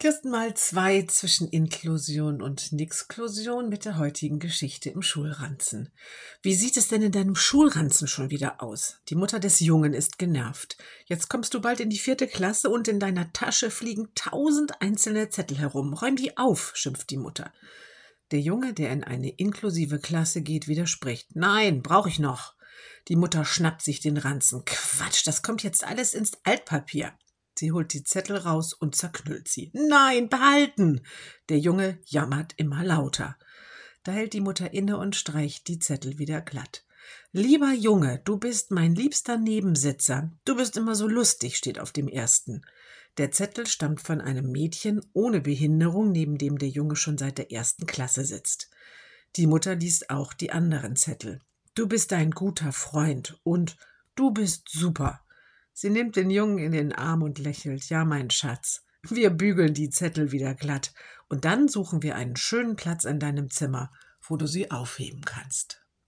Kirsten mal zwei zwischen Inklusion und Nixklusion mit der heutigen Geschichte im Schulranzen. Wie sieht es denn in deinem Schulranzen schon wieder aus? Die Mutter des Jungen ist genervt. Jetzt kommst du bald in die vierte Klasse und in deiner Tasche fliegen tausend einzelne Zettel herum. Räum die auf, schimpft die Mutter. Der Junge, der in eine inklusive Klasse geht, widerspricht. Nein, brauche ich noch. Die Mutter schnappt sich den Ranzen. Quatsch, das kommt jetzt alles ins Altpapier. Sie holt die Zettel raus und zerknüllt sie. Nein, behalten! Der Junge jammert immer lauter. Da hält die Mutter inne und streicht die Zettel wieder glatt. Lieber Junge, du bist mein liebster Nebensitzer. Du bist immer so lustig, steht auf dem ersten. Der Zettel stammt von einem Mädchen ohne Behinderung, neben dem der Junge schon seit der ersten Klasse sitzt. Die Mutter liest auch die anderen Zettel. Du bist ein guter Freund und du bist super. Sie nimmt den Jungen in den Arm und lächelt. Ja, mein Schatz. Wir bügeln die Zettel wieder glatt. Und dann suchen wir einen schönen Platz in deinem Zimmer, wo du sie aufheben kannst.